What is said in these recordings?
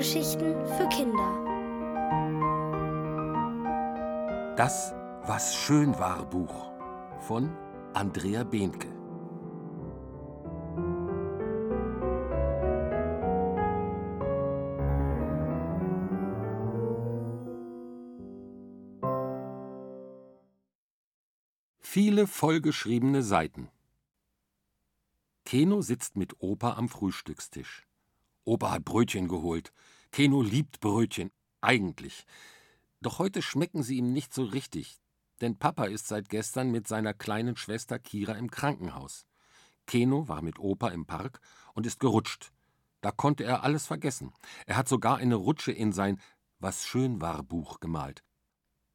Hörgeschichten für Kinder. Das, was schön war Buch von Andrea Behnke. Viele vollgeschriebene Seiten. Keno sitzt mit Opa am Frühstückstisch. Opa hat Brötchen geholt. Keno liebt Brötchen, eigentlich. Doch heute schmecken sie ihm nicht so richtig, denn Papa ist seit gestern mit seiner kleinen Schwester Kira im Krankenhaus. Keno war mit Opa im Park und ist gerutscht. Da konnte er alles vergessen. Er hat sogar eine Rutsche in sein Was schön war Buch gemalt.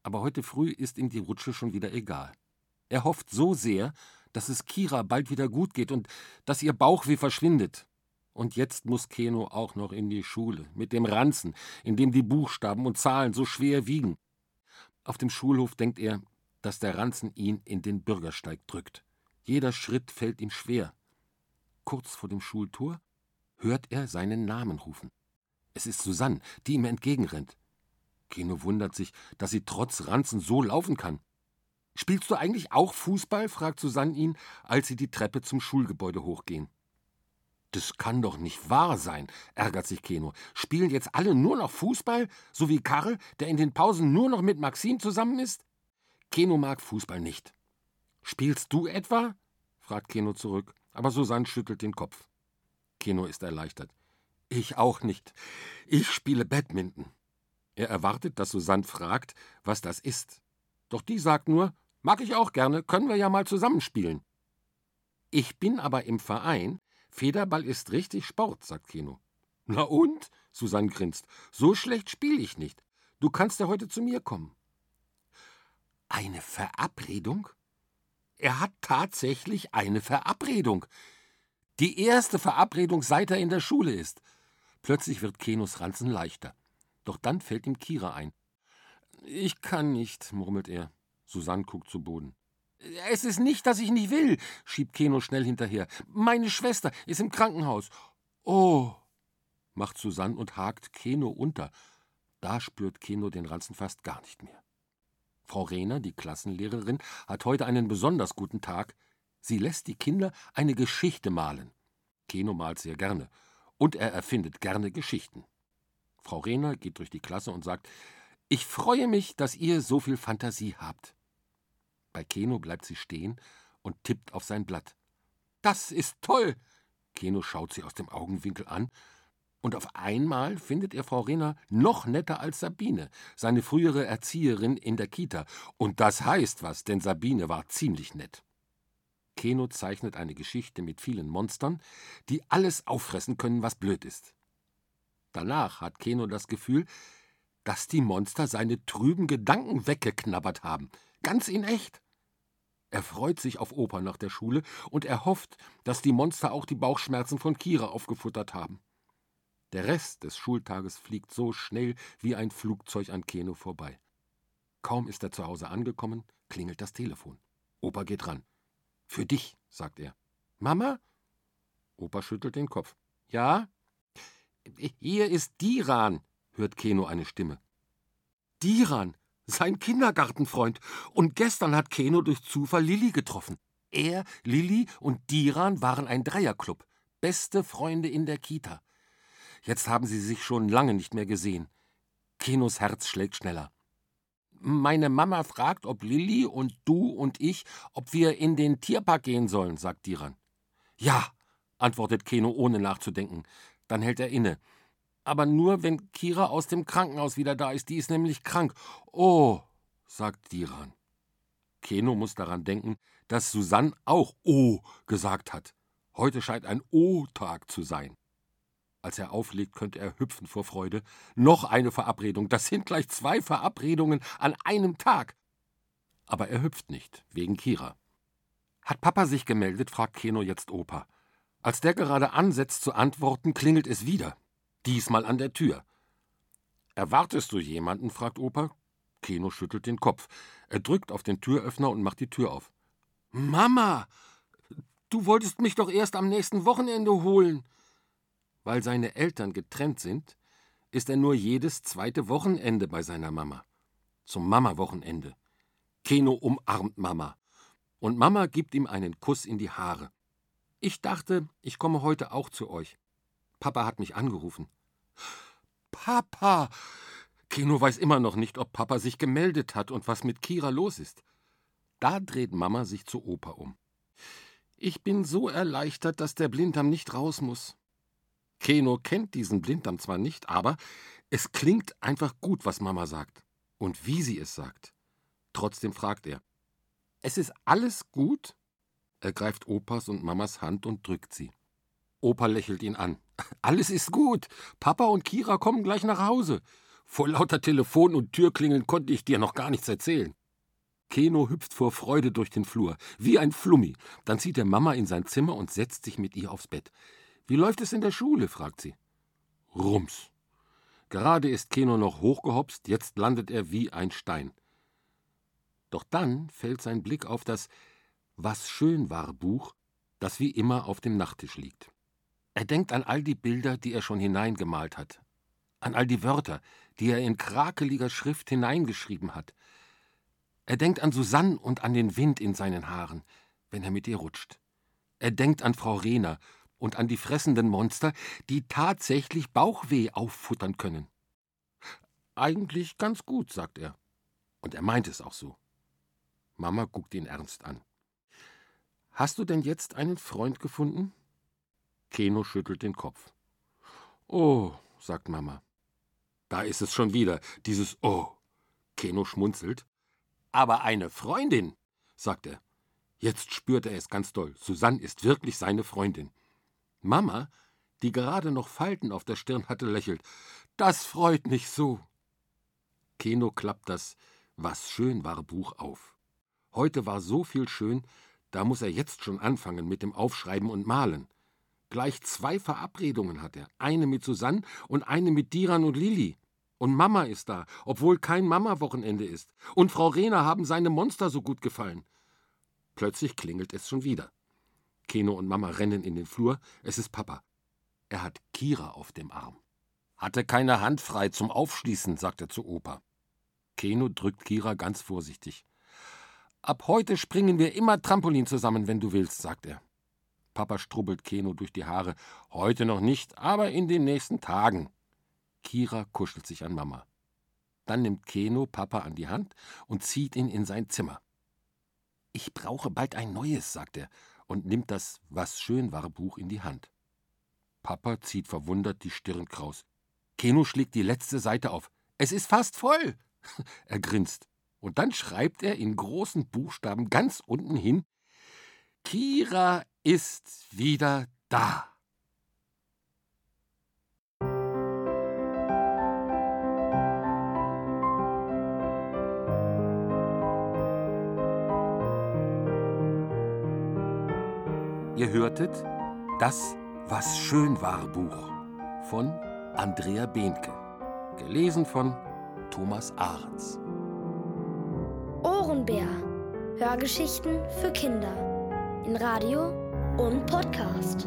Aber heute früh ist ihm die Rutsche schon wieder egal. Er hofft so sehr, dass es Kira bald wieder gut geht und dass ihr Bauchweh verschwindet. Und jetzt muss Keno auch noch in die Schule, mit dem Ranzen, in dem die Buchstaben und Zahlen so schwer wiegen. Auf dem Schulhof denkt er, dass der Ranzen ihn in den Bürgersteig drückt. Jeder Schritt fällt ihm schwer. Kurz vor dem Schultor hört er seinen Namen rufen. Es ist Susanne, die ihm entgegenrennt. Keno wundert sich, dass sie trotz Ranzen so laufen kann. Spielst du eigentlich auch Fußball? fragt Susanne ihn, als sie die Treppe zum Schulgebäude hochgehen. Das kann doch nicht wahr sein, ärgert sich Keno. Spielen jetzt alle nur noch Fußball, so wie Karl, der in den Pausen nur noch mit Maxim zusammen ist? Keno mag Fußball nicht. Spielst du etwa? fragt Keno zurück, aber Susanne schüttelt den Kopf. Keno ist erleichtert. Ich auch nicht. Ich spiele Badminton. Er erwartet, dass Susanne fragt, was das ist. Doch die sagt nur, mag ich auch gerne, können wir ja mal zusammenspielen. Ich bin aber im Verein, Federball ist richtig Sport, sagt Keno. Na und? Susanne grinst. So schlecht spiele ich nicht. Du kannst ja heute zu mir kommen. Eine Verabredung? Er hat tatsächlich eine Verabredung. Die erste Verabredung, seit er in der Schule ist. Plötzlich wird Kenos Ranzen leichter. Doch dann fällt ihm Kira ein. Ich kann nicht, murmelt er. Susanne guckt zu Boden. Es ist nicht, dass ich nicht will, schiebt Keno schnell hinterher. Meine Schwester ist im Krankenhaus. Oh, macht Susanne und hakt Keno unter. Da spürt Keno den Ranzen fast gar nicht mehr. Frau Rehner, die Klassenlehrerin, hat heute einen besonders guten Tag. Sie lässt die Kinder eine Geschichte malen. Keno malt sehr gerne. Und er erfindet gerne Geschichten. Frau Rehner geht durch die Klasse und sagt: Ich freue mich, dass ihr so viel Fantasie habt. Bei Keno bleibt sie stehen und tippt auf sein Blatt. Das ist toll! Keno schaut sie aus dem Augenwinkel an, und auf einmal findet er Frau Rehner noch netter als Sabine, seine frühere Erzieherin in der Kita. Und das heißt was, denn Sabine war ziemlich nett. Keno zeichnet eine Geschichte mit vielen Monstern, die alles auffressen können, was blöd ist. Danach hat Keno das Gefühl, dass die Monster seine trüben Gedanken weggeknabbert haben, ganz in echt. Er freut sich auf Opa nach der Schule und er hofft, dass die Monster auch die Bauchschmerzen von Kira aufgefuttert haben. Der Rest des Schultages fliegt so schnell wie ein Flugzeug an Keno vorbei. Kaum ist er zu Hause angekommen, klingelt das Telefon. Opa geht ran. Für dich, sagt er. Mama? Opa schüttelt den Kopf. Ja? Hier ist Diran, hört Keno eine Stimme. Diran, sein Kindergartenfreund. Und gestern hat Keno durch Zufall Lilly getroffen. Er, Lilly und Diran waren ein Dreierclub. Beste Freunde in der Kita. Jetzt haben sie sich schon lange nicht mehr gesehen. Kenos Herz schlägt schneller. Meine Mama fragt, ob Lilly und du und ich, ob wir in den Tierpark gehen sollen, sagt Diran. Ja, antwortet Keno ohne nachzudenken. Dann hält er inne aber nur, wenn Kira aus dem Krankenhaus wieder da ist. Die ist nämlich krank. Oh, sagt Diran. Keno muss daran denken, dass Susanne auch Oh gesagt hat. Heute scheint ein O-Tag zu sein. Als er auflegt, könnte er hüpfen vor Freude. Noch eine Verabredung. Das sind gleich zwei Verabredungen an einem Tag. Aber er hüpft nicht, wegen Kira. Hat Papa sich gemeldet? fragt Keno jetzt Opa. Als der gerade ansetzt zu antworten, klingelt es wieder diesmal an der Tür. Erwartest du jemanden? fragt Opa. Keno schüttelt den Kopf. Er drückt auf den Türöffner und macht die Tür auf. Mama! Du wolltest mich doch erst am nächsten Wochenende holen. Weil seine Eltern getrennt sind, ist er nur jedes zweite Wochenende bei seiner Mama. Zum Mama-Wochenende. Keno umarmt Mama. Und Mama gibt ihm einen Kuss in die Haare. Ich dachte, ich komme heute auch zu euch. Papa hat mich angerufen. Papa! Keno weiß immer noch nicht, ob Papa sich gemeldet hat und was mit Kira los ist. Da dreht Mama sich zu Opa um. Ich bin so erleichtert, dass der Blinddarm nicht raus muss. Keno kennt diesen Blinddarm zwar nicht, aber es klingt einfach gut, was Mama sagt. Und wie sie es sagt. Trotzdem fragt er. Es ist alles gut? Er greift Opas und Mamas Hand und drückt sie. Opa lächelt ihn an. Alles ist gut. Papa und Kira kommen gleich nach Hause. Vor lauter Telefon und Türklingeln konnte ich dir noch gar nichts erzählen. Keno hüpft vor Freude durch den Flur, wie ein Flummi. Dann zieht er Mama in sein Zimmer und setzt sich mit ihr aufs Bett. Wie läuft es in der Schule? fragt sie. Rums. Gerade ist Keno noch hochgehopst, jetzt landet er wie ein Stein. Doch dann fällt sein Blick auf das Was schön war Buch, das wie immer auf dem Nachttisch liegt. Er denkt an all die Bilder, die er schon hineingemalt hat, an all die Wörter, die er in krakeliger Schrift hineingeschrieben hat. Er denkt an Susanne und an den Wind in seinen Haaren, wenn er mit ihr rutscht. Er denkt an Frau Rehner und an die fressenden Monster, die tatsächlich Bauchweh auffuttern können. Eigentlich ganz gut, sagt er. Und er meint es auch so. Mama guckt ihn ernst an. Hast du denn jetzt einen Freund gefunden? Keno schüttelt den Kopf. Oh, sagt Mama. Da ist es schon wieder, dieses Oh. Keno schmunzelt. Aber eine Freundin, sagt er. Jetzt spürt er es ganz doll. Susanne ist wirklich seine Freundin. Mama, die gerade noch Falten auf der Stirn hatte, lächelt. Das freut mich so. Keno klappt das Was schön war Buch auf. Heute war so viel schön, da muss er jetzt schon anfangen mit dem Aufschreiben und Malen. Gleich zwei Verabredungen hat er. Eine mit Susanne und eine mit Diran und Lili. Und Mama ist da, obwohl kein Mama-Wochenende ist. Und Frau Rehner haben seine Monster so gut gefallen. Plötzlich klingelt es schon wieder. Keno und Mama rennen in den Flur. Es ist Papa. Er hat Kira auf dem Arm. Hatte keine Hand frei zum Aufschließen, sagt er zu Opa. Keno drückt Kira ganz vorsichtig. Ab heute springen wir immer Trampolin zusammen, wenn du willst, sagt er. Papa strubbelt Keno durch die Haare. Heute noch nicht, aber in den nächsten Tagen. Kira kuschelt sich an Mama. Dann nimmt Keno Papa an die Hand und zieht ihn in sein Zimmer. Ich brauche bald ein neues, sagt er und nimmt das Was schön war Buch in die Hand. Papa zieht verwundert die Stirn kraus. Keno schlägt die letzte Seite auf. Es ist fast voll. er grinst. Und dann schreibt er in großen Buchstaben ganz unten hin Kira ist wieder da. Ihr hörtet Das Was schön war Buch von Andrea Behnke, gelesen von Thomas Ahrens. Ohrenbär. Hörgeschichten für Kinder in Radio und Podcast.